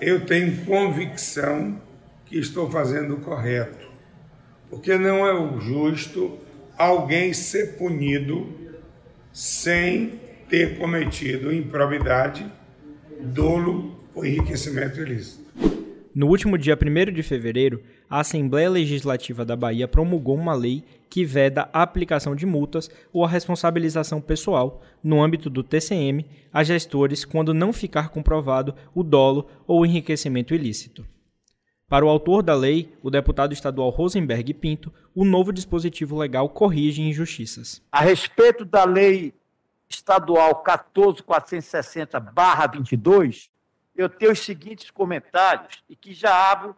eu tenho convicção que estou fazendo o correto, porque não é o justo alguém ser punido sem ter cometido improbidade, dolo ou enriquecimento ilícito. No último dia 1 de fevereiro, a Assembleia Legislativa da Bahia promulgou uma lei que veda a aplicação de multas ou a responsabilização pessoal, no âmbito do TCM, a gestores quando não ficar comprovado o dolo ou o enriquecimento ilícito. Para o autor da lei, o deputado estadual Rosenberg Pinto, o novo dispositivo legal corrige injustiças. A respeito da lei estadual 14460/22, eu tenho os seguintes comentários e que já abro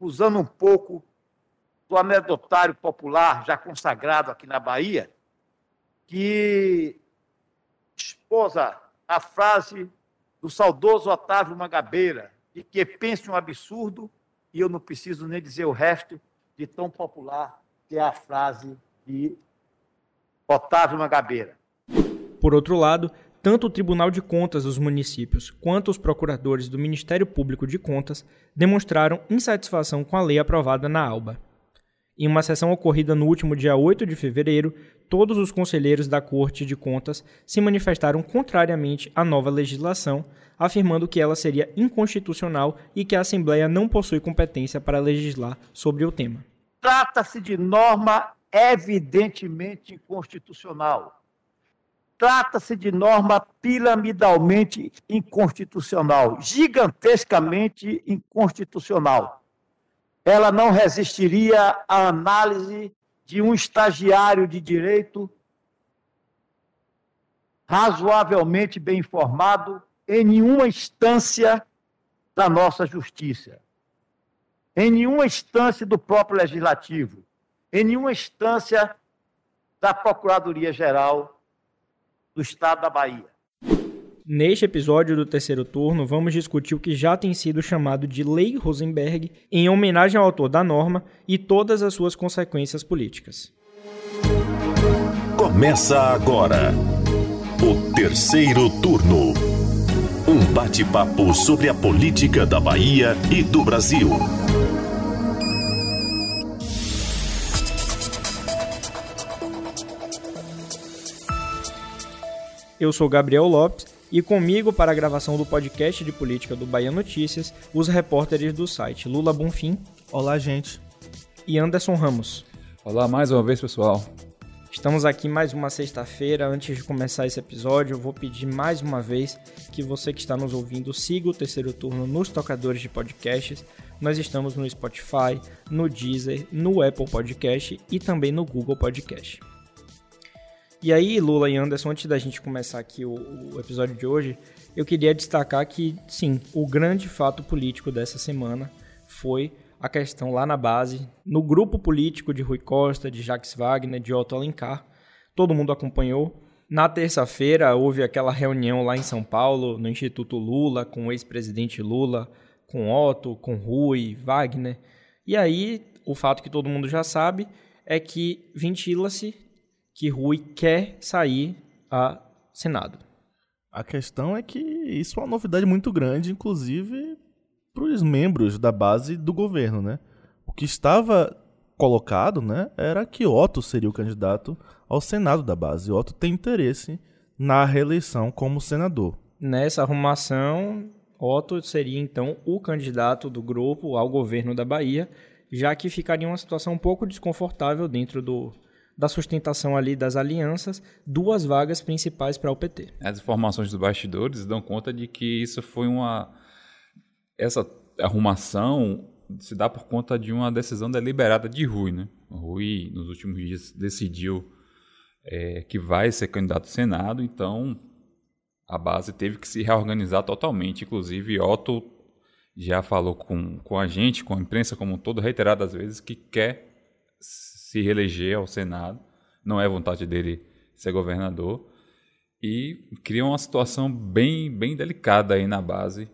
usando um pouco do anedotário popular já consagrado aqui na Bahia, que esposa a frase do saudoso Otávio Mangabeira, de que pense um absurdo e eu não preciso nem dizer o resto de tão popular que é a frase de Otávio Mangabeira. Por outro lado, tanto o Tribunal de Contas dos municípios quanto os procuradores do Ministério Público de Contas demonstraram insatisfação com a lei aprovada na ALBA. Em uma sessão ocorrida no último dia 8 de fevereiro, todos os conselheiros da Corte de Contas se manifestaram contrariamente à nova legislação, afirmando que ela seria inconstitucional e que a Assembleia não possui competência para legislar sobre o tema. Trata-se de norma evidentemente inconstitucional Trata-se de norma piramidalmente inconstitucional, gigantescamente inconstitucional. Ela não resistiria à análise de um estagiário de direito razoavelmente bem informado em nenhuma instância da nossa justiça, em nenhuma instância do próprio legislativo, em nenhuma instância da Procuradoria Geral do estado da Bahia. Neste episódio do terceiro turno, vamos discutir o que já tem sido chamado de Lei Rosenberg, em homenagem ao autor da norma e todas as suas consequências políticas. Começa agora o terceiro turno. Um bate-papo sobre a política da Bahia e do Brasil. Eu sou Gabriel Lopes e comigo para a gravação do podcast de política do Bahia Notícias, os repórteres do site Lula Bonfim. Olá, gente. E Anderson Ramos. Olá mais uma vez, pessoal. Estamos aqui mais uma sexta-feira. Antes de começar esse episódio, eu vou pedir mais uma vez que você que está nos ouvindo siga o terceiro turno nos tocadores de podcasts. Nós estamos no Spotify, no Deezer, no Apple Podcast e também no Google Podcast. E aí, Lula e Anderson, antes da gente começar aqui o, o, episódio de hoje, eu queria destacar que, sim, o grande fato político dessa semana foi a questão lá na base, no grupo político de Rui Costa, de Jacques Wagner, de Otto Alencar. Todo mundo acompanhou. Na terça-feira houve aquela reunião lá em São Paulo, no Instituto Lula, com o ex-presidente Lula, com Otto, com Rui, Wagner. E aí, o fato que todo mundo já sabe é que ventila-se que Rui quer sair a Senado. A questão é que isso é uma novidade muito grande, inclusive para os membros da base do governo, né? O que estava colocado, né, era que Otto seria o candidato ao Senado da base. Otto tem interesse na reeleição como senador. Nessa arrumação, Otto seria então o candidato do grupo ao governo da Bahia, já que ficaria uma situação um pouco desconfortável dentro do da sustentação ali das alianças, duas vagas principais para o PT. As informações dos bastidores dão conta de que isso foi uma essa arrumação se dá por conta de uma decisão deliberada de Rui, né? Rui nos últimos dias decidiu é, que vai ser candidato ao Senado, então a base teve que se reorganizar totalmente. Inclusive, Otto já falou com, com a gente, com a imprensa como um todo, reiteradas vezes, que quer se reeleger ao Senado, não é vontade dele ser governador, e cria uma situação bem, bem delicada aí na base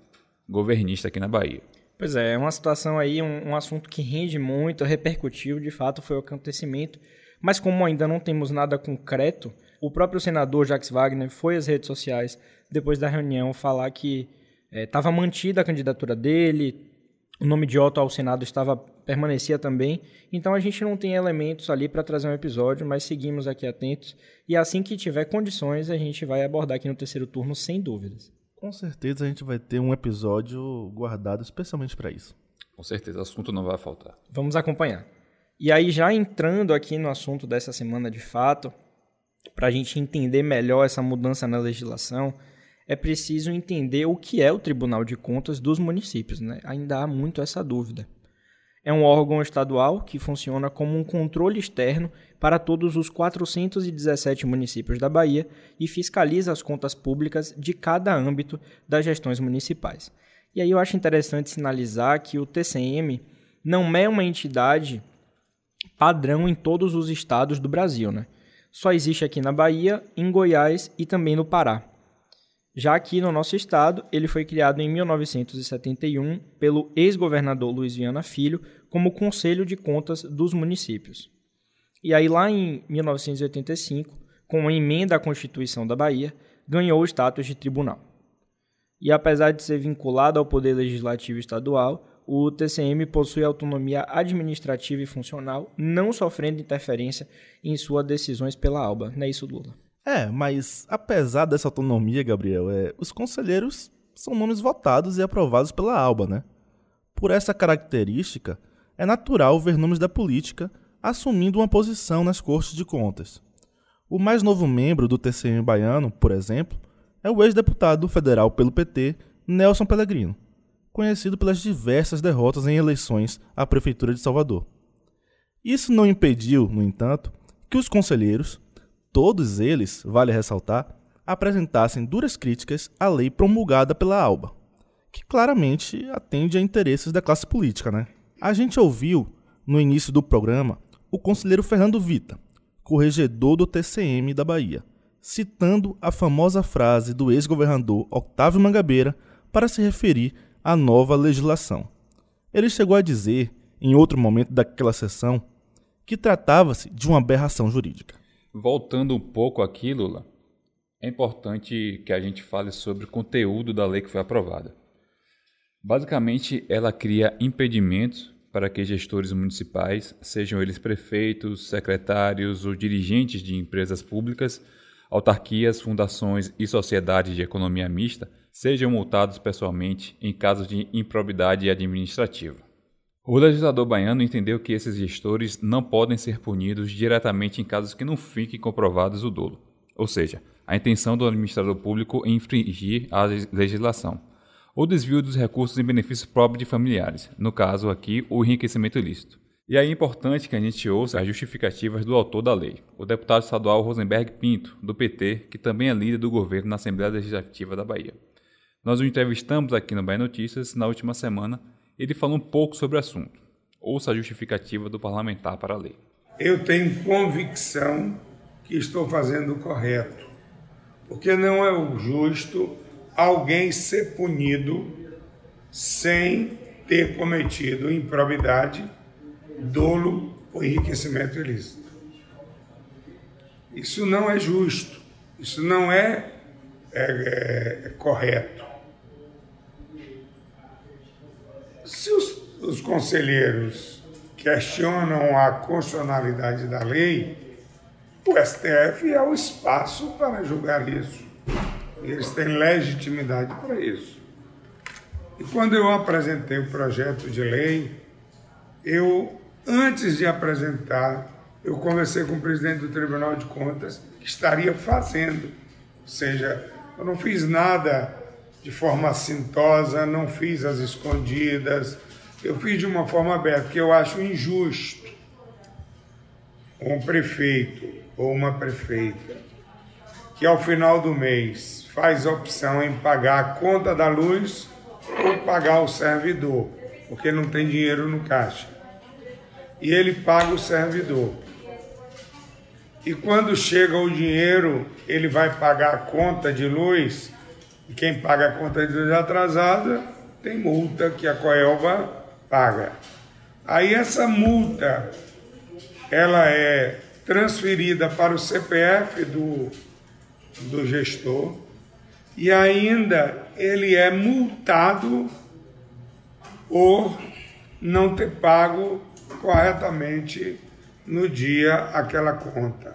governista aqui na Bahia. Pois é, é uma situação aí, um, um assunto que rende muito, repercutiu, de fato foi o acontecimento, mas como ainda não temos nada concreto, o próprio senador Jacques Wagner foi às redes sociais depois da reunião falar que Estava é, mantida a candidatura dele, o nome de Otto ao Senado estava permanecia também. Então a gente não tem elementos ali para trazer um episódio, mas seguimos aqui atentos. E assim que tiver condições, a gente vai abordar aqui no terceiro turno, sem dúvidas. Com certeza a gente vai ter um episódio guardado especialmente para isso. Com certeza, o assunto não vai faltar. Vamos acompanhar. E aí, já entrando aqui no assunto dessa semana de fato, para a gente entender melhor essa mudança na legislação, é preciso entender o que é o Tribunal de Contas dos municípios. Né? Ainda há muito essa dúvida. É um órgão estadual que funciona como um controle externo para todos os 417 municípios da Bahia e fiscaliza as contas públicas de cada âmbito das gestões municipais. E aí eu acho interessante sinalizar que o TCM não é uma entidade padrão em todos os estados do Brasil, né? Só existe aqui na Bahia, em Goiás e também no Pará. Já aqui no nosso estado, ele foi criado em 1971 pelo ex-governador Luiz Viana Filho como Conselho de Contas dos Municípios. E aí lá em 1985, com a emenda à Constituição da Bahia, ganhou o status de tribunal. E apesar de ser vinculado ao Poder Legislativo Estadual, o TCM possui autonomia administrativa e funcional, não sofrendo interferência em suas decisões pela ALBA. Não é isso, Lula? É, mas apesar dessa autonomia, Gabriel, é, os conselheiros são nomes votados e aprovados pela ALBA, né? Por essa característica, é natural ver nomes da política assumindo uma posição nas cortes de contas. O mais novo membro do TCM baiano, por exemplo, é o ex-deputado federal pelo PT, Nelson Pellegrino, conhecido pelas diversas derrotas em eleições à Prefeitura de Salvador. Isso não impediu, no entanto, que os conselheiros, todos eles, vale ressaltar, apresentassem duras críticas à lei promulgada pela ALBA, que claramente atende a interesses da classe política. Né? A gente ouviu, no início do programa, o conselheiro Fernando Vita, corregedor do TCM da Bahia, citando a famosa frase do ex-governador Octávio Mangabeira para se referir à nova legislação. Ele chegou a dizer, em outro momento daquela sessão, que tratava-se de uma aberração jurídica. Voltando um pouco aqui, Lula, é importante que a gente fale sobre o conteúdo da lei que foi aprovada. Basicamente, ela cria impedimentos para que gestores municipais, sejam eles prefeitos, secretários ou dirigentes de empresas públicas, autarquias, fundações e sociedades de economia mista sejam multados pessoalmente em casos de improbidade administrativa. O legislador baiano entendeu que esses gestores não podem ser punidos diretamente em casos que não fiquem comprovados o dolo, ou seja, a intenção do administrador público em infringir a legislação, ou desvio dos recursos em benefício próprio de familiares, no caso aqui, o enriquecimento ilícito. E aí é importante que a gente ouça as justificativas do autor da lei, o deputado estadual Rosenberg Pinto, do PT, que também é líder do governo na Assembleia Legislativa da Bahia. Nós o entrevistamos aqui no Bahia Notícias na última semana ele falou um pouco sobre o assunto. Ouça a justificativa do parlamentar para a lei. Eu tenho convicção que estou fazendo o correto, porque não é o justo alguém ser punido sem ter cometido improbidade dolo ou enriquecimento ilícito. Isso não é justo, isso não é, é, é correto. Se os, os conselheiros questionam a constitucionalidade da lei, o STF é o espaço para julgar isso. Eles têm legitimidade para isso. E quando eu apresentei o projeto de lei, eu Antes de apresentar, eu conversei com o presidente do Tribunal de Contas que estaria fazendo, ou seja, eu não fiz nada de forma assintosa, não fiz as escondidas, eu fiz de uma forma aberta, porque eu acho injusto um prefeito ou uma prefeita que ao final do mês faz opção em pagar a conta da luz ou pagar o servidor, porque não tem dinheiro no caixa e ele paga o servidor. E quando chega o dinheiro, ele vai pagar a conta de luz, e quem paga a conta de luz atrasada tem multa que a Coelba paga. Aí essa multa ela é transferida para o CPF do, do gestor e ainda ele é multado por não ter pago corretamente no dia aquela conta.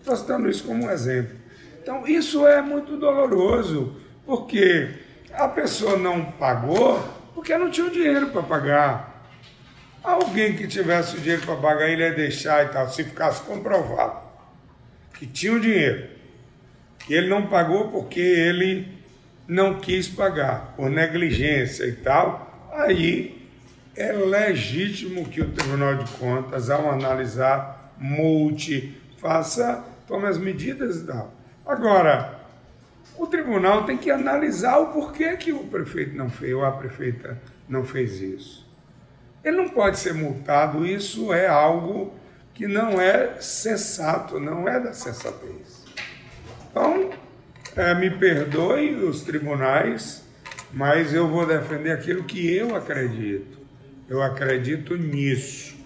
Estou citando isso como um exemplo. Então, isso é muito doloroso, porque a pessoa não pagou porque não tinha o dinheiro para pagar. Alguém que tivesse o dinheiro para pagar, ele ia deixar e tal, se ficasse comprovado que tinha o dinheiro. E ele não pagou porque ele não quis pagar, por negligência e tal, aí é legítimo que o Tribunal de Contas, ao analisar, multe, faça, tome as medidas e tal. Agora, o tribunal tem que analisar o porquê que o prefeito não fez, ou a prefeita não fez isso. Ele não pode ser multado, isso é algo que não é sensato, não é da sensatez. Então, é, me perdoe os tribunais, mas eu vou defender aquilo que eu acredito. Eu acredito nisso,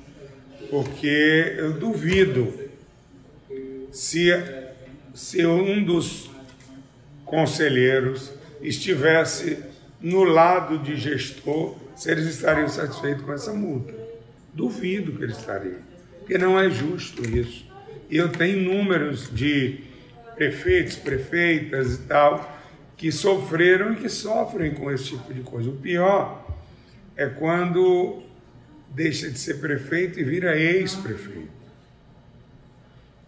porque eu duvido se, se um dos conselheiros estivesse no lado de gestor, se eles estariam satisfeitos com essa multa. Duvido que eles estariam, porque não é justo isso. E eu tenho números de prefeitos, prefeitas e tal, que sofreram e que sofrem com esse tipo de coisa. O pior é quando deixa de ser prefeito e vira ex-prefeito.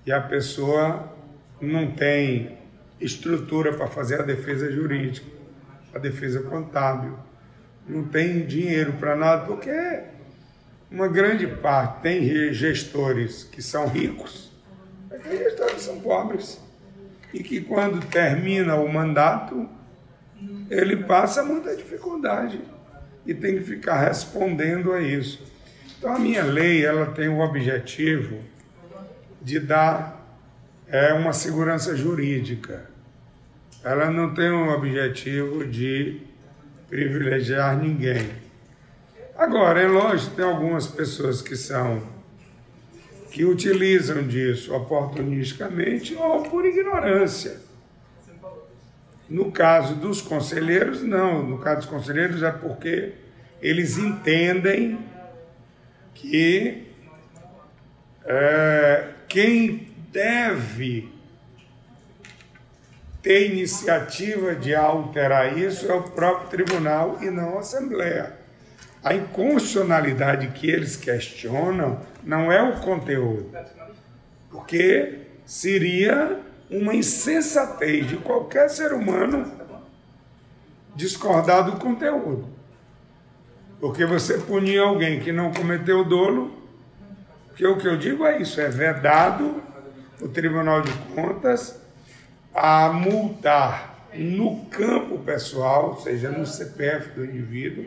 E a pessoa não tem estrutura para fazer a defesa jurídica, a defesa contábil, não tem dinheiro para nada, porque uma grande parte tem gestores que são ricos, mas tem gestores que são pobres. E que quando termina o mandato, ele passa muita dificuldade e tem que ficar respondendo a isso. Então a minha lei ela tem o objetivo de dar é, uma segurança jurídica. Ela não tem o objetivo de privilegiar ninguém. Agora, é lógico, tem algumas pessoas que são que utilizam disso oportunisticamente ou por ignorância. No caso dos conselheiros, não. No caso dos conselheiros é porque eles entendem que é, quem deve ter iniciativa de alterar isso é o próprio tribunal e não a Assembleia. A inconstitucionalidade que eles questionam não é o conteúdo, porque seria uma insensatez de qualquer ser humano discordar do conteúdo. Porque você punir alguém que não cometeu dolo, que o que eu digo é isso, é vedado o Tribunal de Contas a multar no campo pessoal, ou seja, no CPF do indivíduo.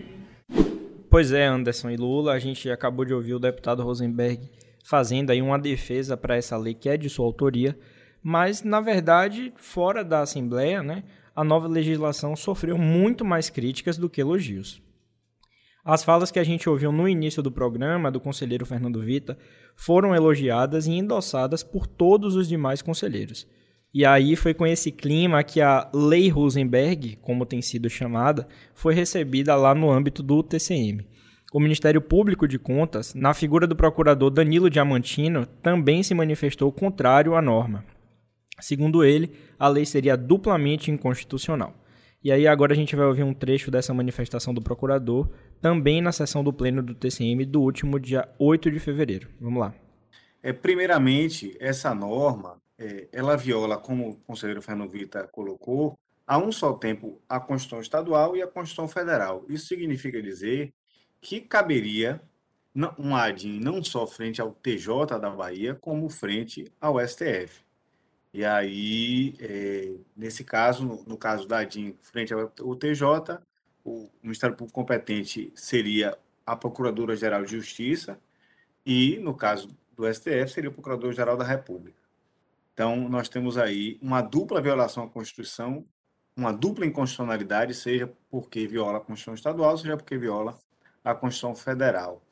Pois é, Anderson e Lula, a gente acabou de ouvir o deputado Rosenberg fazendo aí uma defesa para essa lei que é de sua autoria, mas na verdade, fora da Assembleia, né, a nova legislação sofreu muito mais críticas do que elogios. As falas que a gente ouviu no início do programa do conselheiro Fernando Vita foram elogiadas e endossadas por todos os demais conselheiros. E aí foi com esse clima que a Lei Rosenberg, como tem sido chamada, foi recebida lá no âmbito do TCM. O Ministério Público de Contas, na figura do procurador Danilo Diamantino, também se manifestou contrário à norma. Segundo ele, a lei seria duplamente inconstitucional. E aí agora a gente vai ouvir um trecho dessa manifestação do procurador, também na sessão do pleno do TCM do último dia 8 de fevereiro. Vamos lá. É, primeiramente, essa norma é, ela viola, como o conselheiro Fernando Vita colocou, a um só tempo a Constituição Estadual e a Constituição Federal. Isso significa dizer que caberia um ADIM não só frente ao TJ da Bahia, como frente ao STF. E aí, é, nesse caso, no, no, caso da ADIM frente ao TJ, o Ministério Público competente seria a Procuradora-Geral de Justiça e, no caso do STF, seria o Procurador-Geral da República. Então, nós temos aí uma dupla violação à Constituição, uma dupla inconstitucionalidade, seja porque viola a Constituição Estadual, seja porque viola a Constituição Federal.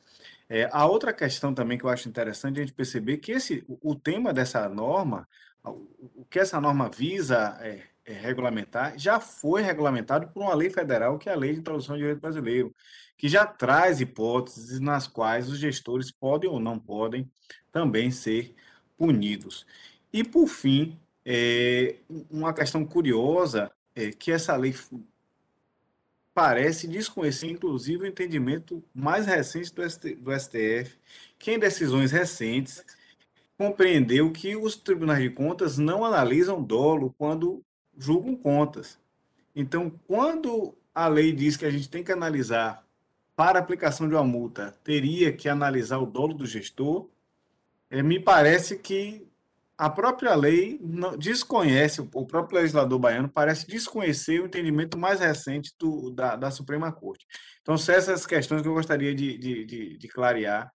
É, a outra questão também que eu acho interessante a gente perceber que esse, o, tema dessa norma, o, o, que essa norma visa é, é, regulamentar já foi regulamentado por uma lei federal, que é a Lei de Introdução ao Direito Brasileiro, que já traz hipóteses nas quais os gestores podem ou não podem também ser punidos. E, por fim, é, uma questão curiosa é que essa lei parece desconhecer, inclusive, o entendimento mais recente do, STF, que em decisões recentes compreendeu que os tribunais de contas não analisam dolo quando julgam contas. Então, quando a lei diz que a gente tem que analisar para aplicação de uma multa, teria que analisar o dolo do gestor, é, me parece que a própria lei desconhece, o próprio legislador baiano parece desconhecer o entendimento mais recente do, da, da Suprema Corte. Então, são essas questões que eu gostaria de, de, de, de clarear.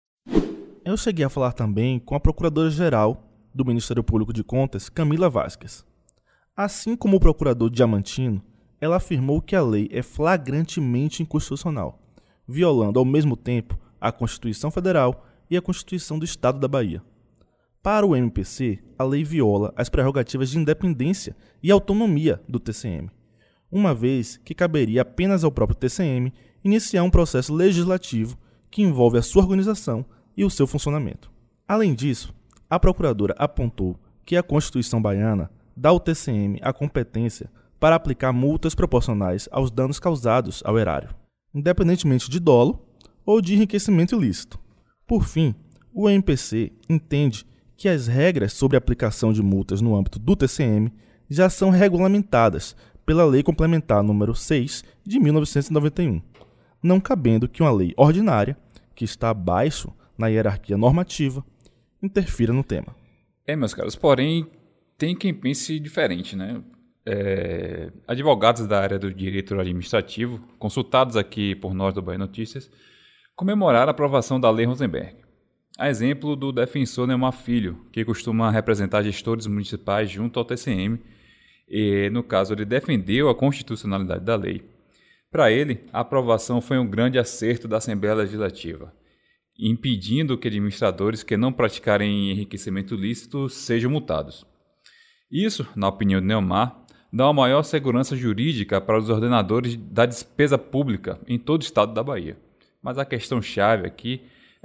Eu cheguei a falar também com a Procuradora-Geral do Ministério Público de Contas, Camila Vasquez. Assim como o procurador Diamantino, ela afirmou que a lei é flagrantemente inconstitucional, violando ao mesmo tempo a Constituição Federal e a Constituição do Estado da Bahia. Para o MPC, a lei viola as prerrogativas de independência e autonomia do TCM, uma vez que caberia apenas ao próprio TCM iniciar um processo legislativo que envolve a sua organização e o seu funcionamento. Além disso, a procuradora apontou que a Constituição baiana dá ao TCM a competência para aplicar multas proporcionais aos danos causados ao erário, independentemente de dolo ou de enriquecimento ilícito. Por fim, o MPC entende que as regras sobre a aplicação de multas no âmbito do TCM já são regulamentadas pela Lei Complementar número 6 de 1991, não cabendo que uma lei ordinária, que está abaixo na hierarquia normativa, interfira no tema. É, meus caros, porém, tem quem pense diferente, né? É, advogados da área do direito administrativo, consultados aqui por nós do Bahia Notícias, comemoraram a aprovação da Lei Rosenberg. A exemplo do defensor Neymar Filho, que costuma representar gestores municipais junto ao TCM, e, no caso, ele defendeu a constitucionalidade da lei. Para ele, a aprovação foi um grande acerto da Assembleia Legislativa, impedindo que administradores que não praticarem enriquecimento lícito sejam multados. Isso, na opinião de Neymar, dá uma maior segurança jurídica para os ordenadores da despesa pública em todo o estado da Bahia. Mas a questão chave aqui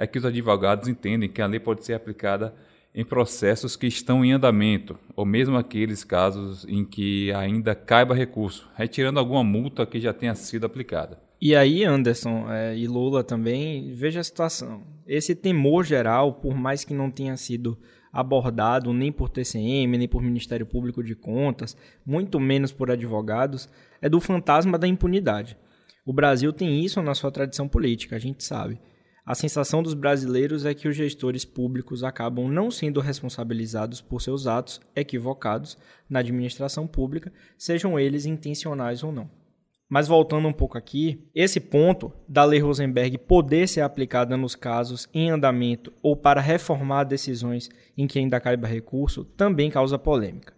que os advogados entendem que a lei pode ser aplicada em processos que estão em andamento, ou mesmo aqueles casos em que ainda caiba recurso, retirando alguma multa que já tenha sido aplicada. E aí, Anderson é, e Lula também, veja a situação. Esse temor geral, por mais que não tenha sido abordado nem por TCM, nem por Ministério Público de Contas, muito menos por advogados, é do fantasma da impunidade. O Brasil tem isso na sua tradição política, a gente sabe. A sensação dos brasileiros é que os gestores públicos acabam não sendo responsabilizados por seus atos equivocados na administração pública, sejam eles intencionais ou não. Mas voltando um pouco aqui, esse ponto da Lei Rosenberg poder ser aplicada nos casos em andamento ou para reformar decisões em que ainda caiba recurso também causa polêmica.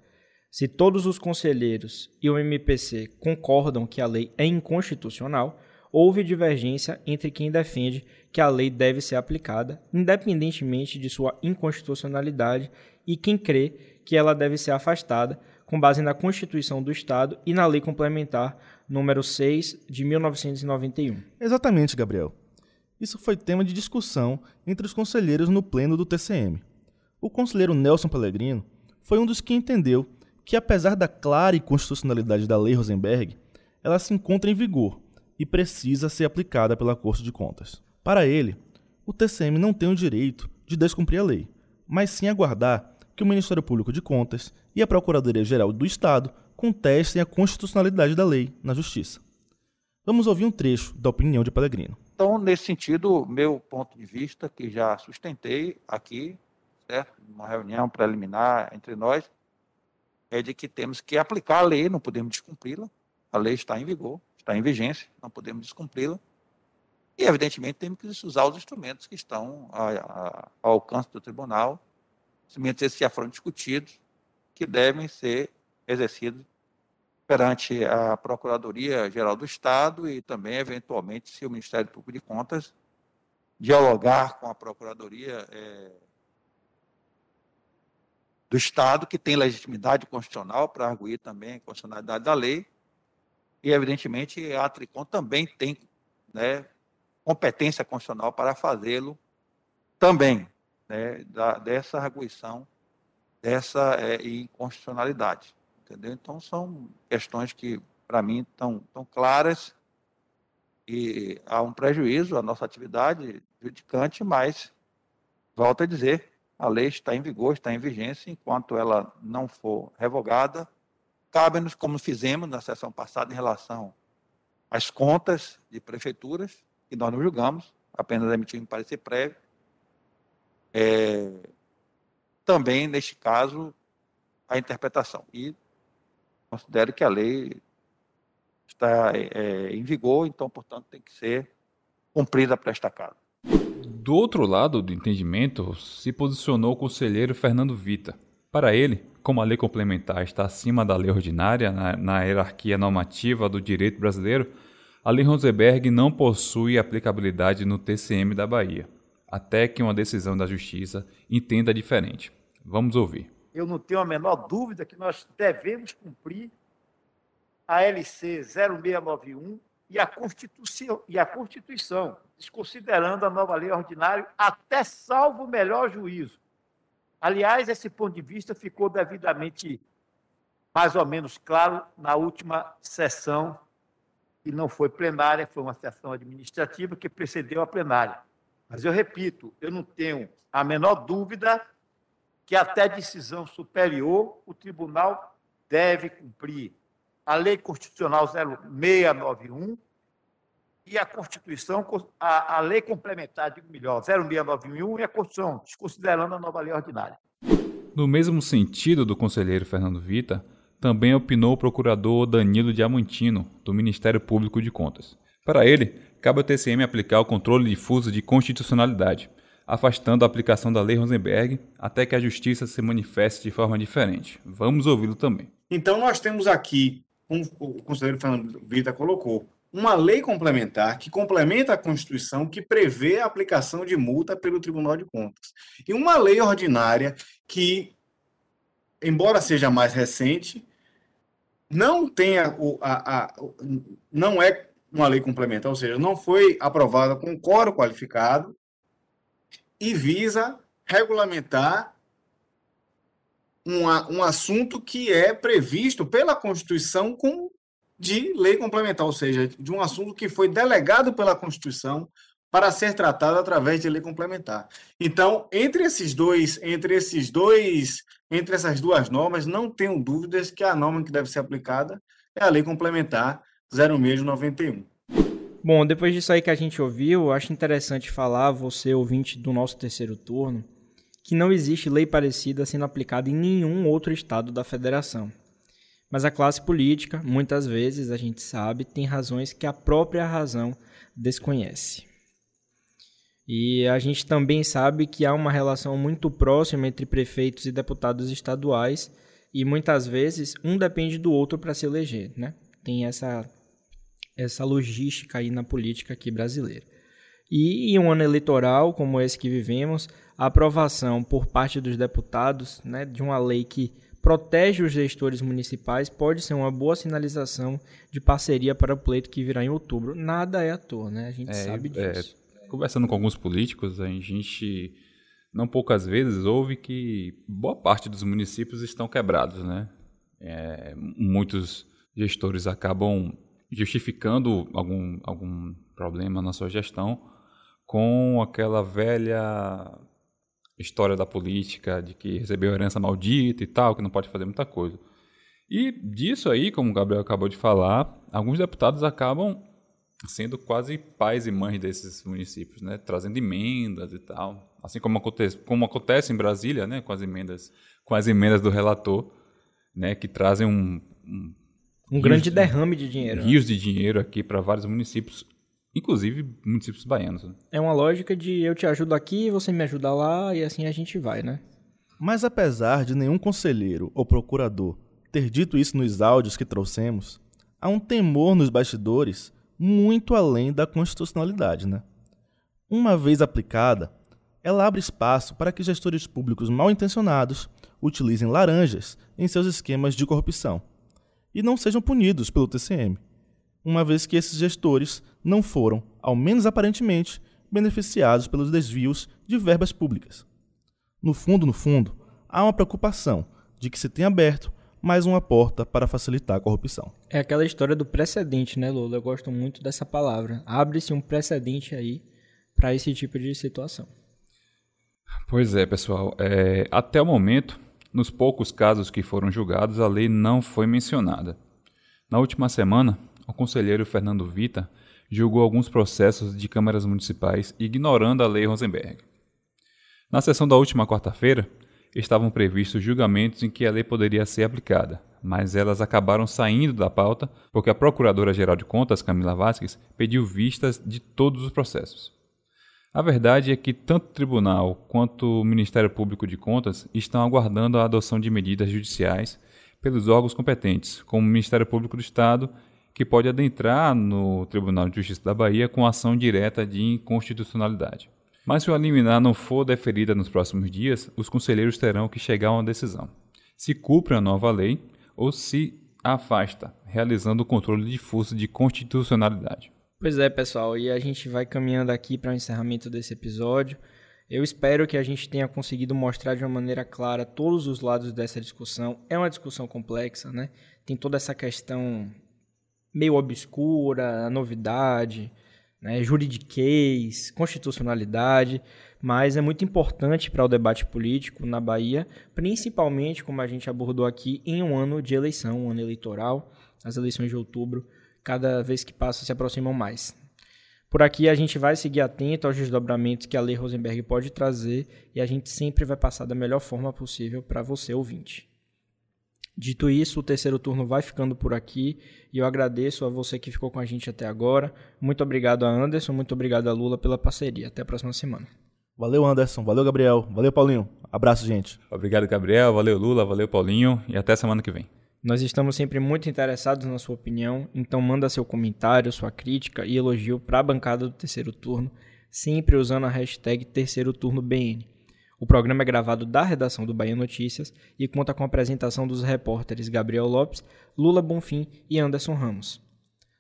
Se todos os conselheiros e o MPC concordam que a lei é inconstitucional, houve divergência entre quem defende que a lei deve ser aplicada, independentemente de sua inconstitucionalidade, e quem crê que ela deve ser afastada, com base na Constituição do Estado e na Lei Complementar número 6 de 1991. Exatamente, Gabriel. Isso foi tema de discussão entre os conselheiros no pleno do TCM. O conselheiro Nelson Pellegrino foi um dos que entendeu que, apesar da clara inconstitucionalidade da Lei Rosenberg, ela se encontra em vigor e precisa ser aplicada pela Corte de Contas. Para ele, o TCM não tem o direito de descumprir a lei, mas sim aguardar que o Ministério Público de Contas e a Procuradoria-Geral do Estado contestem a constitucionalidade da lei na Justiça. Vamos ouvir um trecho da opinião de Pellegrino. Então, nesse sentido, meu ponto de vista, que já sustentei aqui, certo? Uma reunião preliminar entre nós, é de que temos que aplicar a lei, não podemos descumpri-la. A lei está em vigor, está em vigência, não podemos descumpri-la. E, evidentemente, temos que usar os instrumentos que estão ao alcance do tribunal, instrumentos esses já foram discutidos, que devem ser exercidos perante a Procuradoria-Geral do Estado e também, eventualmente, se o Ministério Público de Contas dialogar com a Procuradoria é, do Estado, que tem legitimidade constitucional para arguir também a constitucionalidade da lei, e, evidentemente, a Tricom também tem né, competência constitucional para fazê-lo também, né, da, dessa arguição, dessa é, inconstitucionalidade. Entendeu? Então, são questões que, para mim, estão tão claras e há um prejuízo à nossa atividade judicante, mas, volto a dizer, a lei está em vigor, está em vigência, enquanto ela não for revogada, cabe-nos, como fizemos na sessão passada, em relação às contas de prefeituras, que nós não julgamos, apenas emitimos parecer prévio. É, também, neste caso, a interpretação. E considero que a lei está é, em vigor, então, portanto, tem que ser cumprida para esta casa. Do outro lado do entendimento, se posicionou o conselheiro Fernando Vita. Para ele, como a lei complementar está acima da lei ordinária na, na hierarquia normativa do direito brasileiro, a lei Rosenberg não possui aplicabilidade no TCM da Bahia, até que uma decisão da Justiça entenda diferente. Vamos ouvir. Eu não tenho a menor dúvida que nós devemos cumprir a LC 0691 e a Constituição, e a Constituição desconsiderando a nova lei ordinária, até salvo o melhor juízo. Aliás, esse ponto de vista ficou devidamente mais ou menos claro na última sessão, que não foi plenária, foi uma sessão administrativa que precedeu a plenária. Mas eu repito, eu não tenho a menor dúvida que até decisão superior o tribunal deve cumprir a Lei Constitucional 0691 e a Constituição, a, a Lei Complementar, digo melhor, 0691 e a Constituição, desconsiderando a nova lei ordinária. No mesmo sentido do conselheiro Fernando Vita, também opinou o procurador Danilo Diamantino, do Ministério Público de Contas. Para ele, cabe ao TCM aplicar o controle difuso de constitucionalidade, afastando a aplicação da Lei Rosenberg até que a Justiça se manifeste de forma diferente. Vamos ouvi-lo também. Então, nós temos aqui como o conselheiro Fernando Vita colocou, uma lei complementar que complementa a Constituição que prevê a aplicação de multa pelo Tribunal de Contas. E uma lei ordinária que, embora seja mais recente, não tenha o, a, a, não é uma lei complementar, ou seja, não foi aprovada com coro qualificado e visa regulamentar uma, um assunto que é previsto pela Constituição com de lei complementar, ou seja, de um assunto que foi delegado pela Constituição para ser tratado através de lei complementar. Então, entre esses dois, entre esses dois, entre essas duas normas, não tenho dúvidas que a norma que deve ser aplicada é a lei complementar 0691. Bom, depois disso aí que a gente ouviu, acho interessante falar, você ouvinte do nosso terceiro turno, que não existe lei parecida sendo aplicada em nenhum outro estado da federação. Mas a classe política, muitas vezes, a gente sabe, tem razões que a própria razão desconhece. E a gente também sabe que há uma relação muito próxima entre prefeitos e deputados estaduais e muitas vezes um depende do outro para se eleger, né? Tem essa essa logística aí na política aqui brasileira. E em um ano eleitoral como esse que vivemos, a aprovação por parte dos deputados né, de uma lei que protege os gestores municipais pode ser uma boa sinalização de parceria para o pleito que virá em outubro. Nada é à toa, né? A gente é, sabe é, disso. É, conversando com alguns políticos, a gente não poucas vezes ouve que boa parte dos municípios estão quebrados, né? É, muitos gestores acabam justificando algum, algum problema na sua gestão com aquela velha história da política, de que recebeu herança maldita e tal, que não pode fazer muita coisa. E disso aí, como o Gabriel acabou de falar, alguns deputados acabam sendo quase pais e mães desses municípios, né? trazendo emendas e tal. Assim como acontece, como acontece em Brasília, né? com as emendas, com as emendas do relator, né? que trazem um, um, um grande derrame de dinheiro. Né? Rios de dinheiro aqui para vários municípios inclusive municípios baianos. Né? É uma lógica de eu te ajudo aqui, você me ajuda lá e assim a gente vai, né? Mas apesar de nenhum conselheiro ou procurador ter dito isso nos áudios que trouxemos, há um temor nos bastidores muito além da constitucionalidade, né? Uma vez aplicada, ela abre espaço para que gestores públicos mal intencionados utilizem laranjas em seus esquemas de corrupção e não sejam punidos pelo TCM, uma vez que esses gestores não foram, ao menos aparentemente, beneficiados pelos desvios de verbas públicas. No fundo, no fundo, há uma preocupação de que se tenha aberto mais uma porta para facilitar a corrupção. É aquela história do precedente, né, Lula? Eu gosto muito dessa palavra. Abre-se um precedente aí para esse tipo de situação. Pois é, pessoal. É, até o momento, nos poucos casos que foram julgados, a lei não foi mencionada. Na última semana, o conselheiro Fernando Vita julgou alguns processos de câmaras municipais ignorando a lei Rosenberg. Na sessão da última quarta-feira, estavam previstos julgamentos em que a lei poderia ser aplicada, mas elas acabaram saindo da pauta porque a Procuradora-Geral de Contas, Camila Vasques, pediu vistas de todos os processos. A verdade é que tanto o Tribunal quanto o Ministério Público de Contas estão aguardando a adoção de medidas judiciais pelos órgãos competentes, como o Ministério Público do Estado, que pode adentrar no Tribunal de Justiça da Bahia com ação direta de inconstitucionalidade. Mas se o liminar não for deferida nos próximos dias, os conselheiros terão que chegar a uma decisão. Se cumpre a nova lei ou se afasta, realizando o controle difuso de constitucionalidade. Pois é, pessoal, e a gente vai caminhando aqui para o encerramento desse episódio. Eu espero que a gente tenha conseguido mostrar de uma maneira clara todos os lados dessa discussão. É uma discussão complexa, né? Tem toda essa questão meio obscura, a novidade, né, juridiquês, constitucionalidade, mas é muito importante para o debate político na Bahia, principalmente, como a gente abordou aqui, em um ano de eleição, um ano eleitoral. As eleições de outubro, cada vez que passa, se aproximam mais. Por aqui a gente vai seguir atento aos desdobramentos que a Lei Rosenberg pode trazer e a gente sempre vai passar da melhor forma possível para você, ouvinte. Dito isso, o terceiro turno vai ficando por aqui e eu agradeço a você que ficou com a gente até agora. Muito obrigado a Anderson, muito obrigado a Lula pela parceria. Até a próxima semana. Valeu, Anderson. Valeu, Gabriel. Valeu, Paulinho. Abraço, gente. Obrigado, Gabriel. Valeu, Lula. Valeu, Paulinho. E até semana que vem. Nós estamos sempre muito interessados na sua opinião, então manda seu comentário, sua crítica e elogio para a bancada do terceiro turno, sempre usando a hashtag terceiro turno BN. O programa é gravado da redação do Bahia Notícias e conta com a apresentação dos repórteres Gabriel Lopes, Lula Bonfim e Anderson Ramos.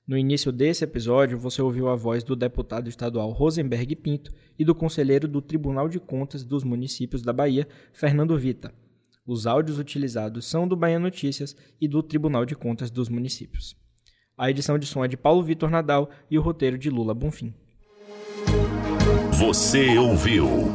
No início desse episódio, você ouviu a voz do deputado estadual Rosenberg Pinto e do conselheiro do Tribunal de Contas dos Municípios da Bahia, Fernando Vita. Os áudios utilizados são do Bahia Notícias e do Tribunal de Contas dos Municípios. A edição de som é de Paulo Vitor Nadal e o roteiro de Lula Bonfim. Você ouviu